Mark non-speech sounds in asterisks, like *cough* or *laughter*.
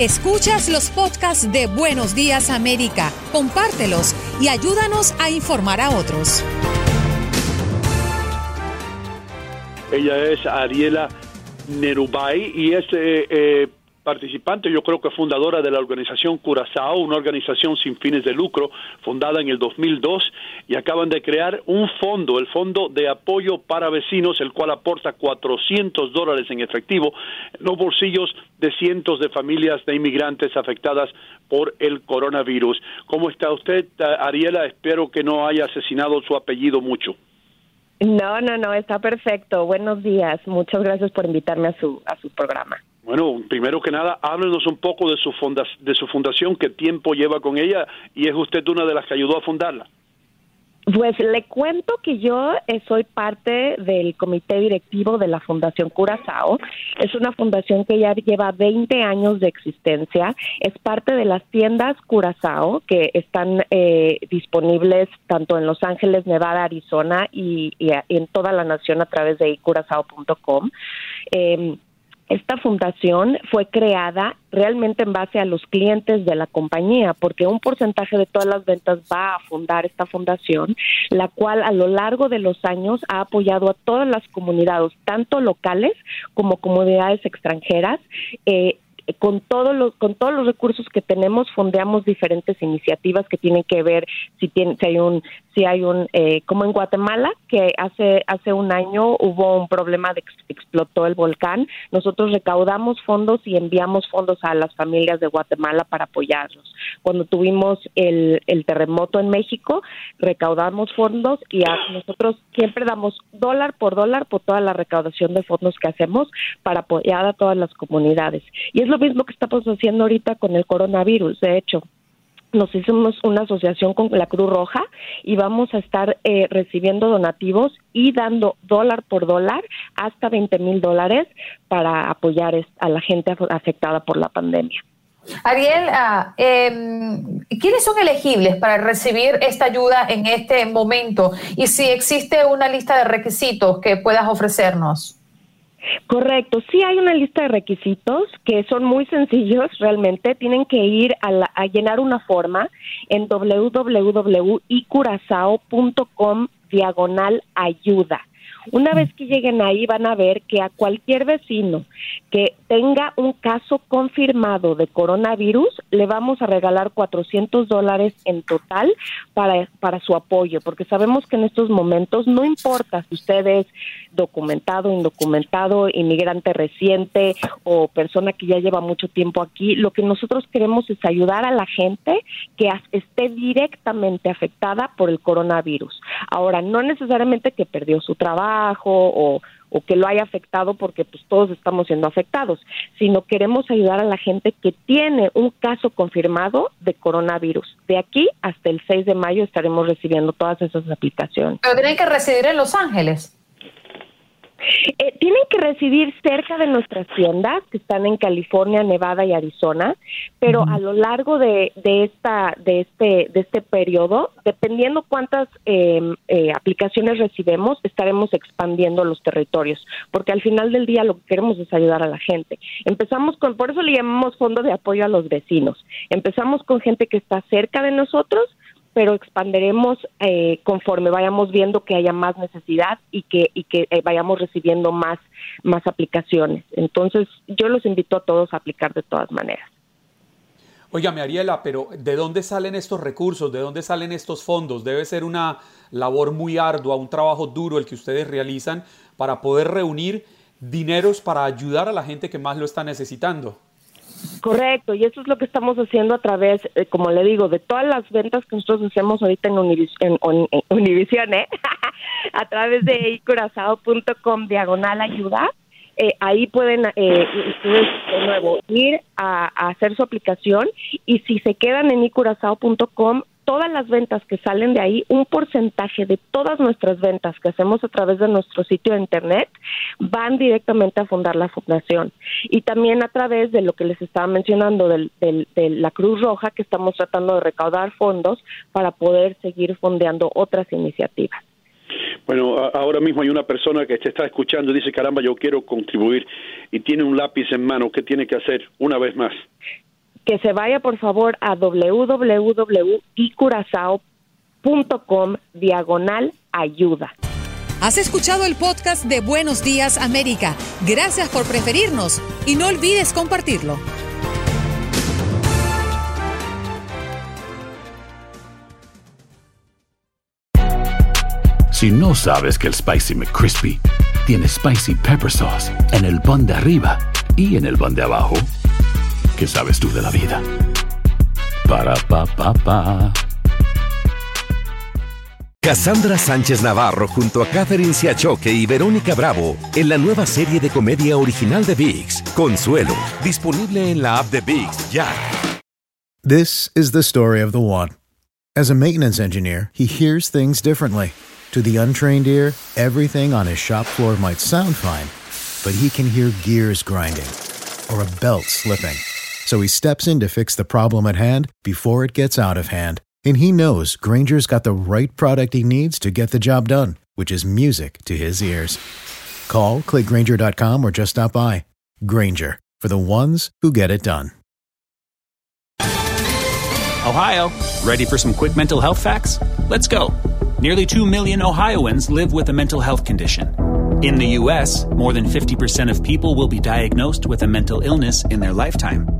Escuchas los podcasts de Buenos Días América, compártelos y ayúdanos a informar a otros. Ella es Ariela Nerubay y es eh, eh, participante, yo creo que fundadora de la organización Curazao, una organización sin fines de lucro, fundada en el 2002, y acaban de crear un fondo, el Fondo de Apoyo para Vecinos, el cual aporta 400 dólares en efectivo en los bolsillos de cientos de familias de inmigrantes afectadas por el coronavirus. ¿Cómo está usted, Ariela? Espero que no haya asesinado su apellido mucho. No, no, no, está perfecto. Buenos días. Muchas gracias por invitarme a su, a su programa. Bueno, primero que nada, háblenos un poco de su, fonda de su fundación, qué tiempo lleva con ella y es usted una de las que ayudó a fundarla. Pues le cuento que yo eh, soy parte del comité directivo de la Fundación Curazao. Es una fundación que ya lleva 20 años de existencia. Es parte de las tiendas Curazao que están eh, disponibles tanto en Los Ángeles, Nevada, Arizona y, en toda la nación a través de curazao.com. Eh, esta fundación fue creada realmente en base a los clientes de la compañía, porque un porcentaje de todas las ventas va a fundar esta fundación, la cual a lo largo de los años ha apoyado a todas las comunidades, tanto locales como comunidades extranjeras. Eh, con todos los con todos los recursos que tenemos fondeamos diferentes iniciativas que tienen que ver si tiene si hay un si hay un eh, como en Guatemala que hace hace un año hubo un problema de explotó el volcán. Nosotros recaudamos fondos y enviamos fondos a las familias de Guatemala para apoyarlos. Cuando tuvimos el, el terremoto en México recaudamos fondos y nosotros siempre damos dólar por dólar por toda la recaudación de fondos que hacemos para apoyar a todas las comunidades. Y es lo mismo que estamos haciendo ahorita con el coronavirus. De hecho, nos hicimos una asociación con la Cruz Roja y vamos a estar eh, recibiendo donativos y dando dólar por dólar hasta 20 mil dólares para apoyar a la gente afectada por la pandemia. Ariel, em, ¿quiénes son elegibles para recibir esta ayuda en este momento? Y si existe una lista de requisitos que puedas ofrecernos. Correcto, sí hay una lista de requisitos que son muy sencillos realmente. Tienen que ir a, a llenar una forma en www.icurazao.com diagonal ayuda. Una vez que lleguen ahí van a ver que a cualquier vecino que tenga un caso confirmado de coronavirus le vamos a regalar 400 dólares en total para, para su apoyo, porque sabemos que en estos momentos no importa si usted es documentado, indocumentado, inmigrante reciente o persona que ya lleva mucho tiempo aquí, lo que nosotros queremos es ayudar a la gente que esté directamente afectada por el coronavirus. Ahora, no necesariamente que perdió su trabajo, o, o que lo haya afectado porque pues todos estamos siendo afectados, sino queremos ayudar a la gente que tiene un caso confirmado de coronavirus. De aquí hasta el 6 de mayo estaremos recibiendo todas esas aplicaciones. Pero tienen que residir en Los Ángeles. Eh, tienen que residir cerca de nuestras tiendas que están en California, Nevada y Arizona, pero a lo largo de, de esta de este de este periodo, dependiendo cuántas em, eh, aplicaciones recibemos, estaremos expandiendo los territorios, porque al final del día lo que queremos es ayudar a la gente. Empezamos con, por eso le llamamos fondo de apoyo a los vecinos. Empezamos con gente que está cerca de nosotros pero expanderemos eh, conforme vayamos viendo que haya más necesidad y que y que eh, vayamos recibiendo más más aplicaciones. Entonces, yo los invito a todos a aplicar de todas maneras. Óigame, Ariela, pero ¿de dónde salen estos recursos? ¿De dónde salen estos fondos? Debe ser una labor muy ardua, un trabajo duro el que ustedes realizan para poder reunir dineros para ayudar a la gente que más lo está necesitando. Correcto, y eso es lo que estamos haciendo a través, eh, como le digo, de todas las ventas que nosotros hacemos ahorita en, Univision, ¿eh? *laughs* a través de icurazao.com diagonal ayuda. Eh, ahí pueden eh, ustedes de nuevo ir a, a, hacer su aplicación y si se quedan en icurazao.com todas las ventas que salen de ahí, un porcentaje de todas nuestras ventas que hacemos a través de nuestro sitio de internet van directamente a fundar la fundación. Y también a través de lo que les estaba mencionando de la Cruz Roja, que estamos tratando de recaudar fondos para poder seguir fondeando otras iniciativas. Bueno, ahora mismo hay una persona que te está escuchando y dice, caramba, yo quiero contribuir y tiene un lápiz en mano. ¿Qué tiene que hacer una vez más? Que se vaya por favor a www.icurazao.com diagonal ayuda. Has escuchado el podcast de Buenos Días América. Gracias por preferirnos y no olvides compartirlo. Si no sabes que el Spicy McCrispy tiene Spicy Pepper Sauce en el pan de arriba y en el pan de abajo, ¿Qué sabes tú de la vida? Para pa pa pa. Cassandra Sánchez Navarro junto a Catherine Siachoque y Verónica Bravo en la nueva serie de comedia original de Vix, Consuelo, disponible en la app de Vix ya. This is the story of the one. As a maintenance engineer, he hears things differently. To the untrained ear, everything on his shop floor might sound fine, but he can hear gears grinding or a belt slipping. So he steps in to fix the problem at hand before it gets out of hand. And he knows Granger's got the right product he needs to get the job done, which is music to his ears. Call, clickgranger.com, or just stop by. Granger, for the ones who get it done. Ohio, ready for some quick mental health facts? Let's go. Nearly 2 million Ohioans live with a mental health condition. In the U.S., more than 50% of people will be diagnosed with a mental illness in their lifetime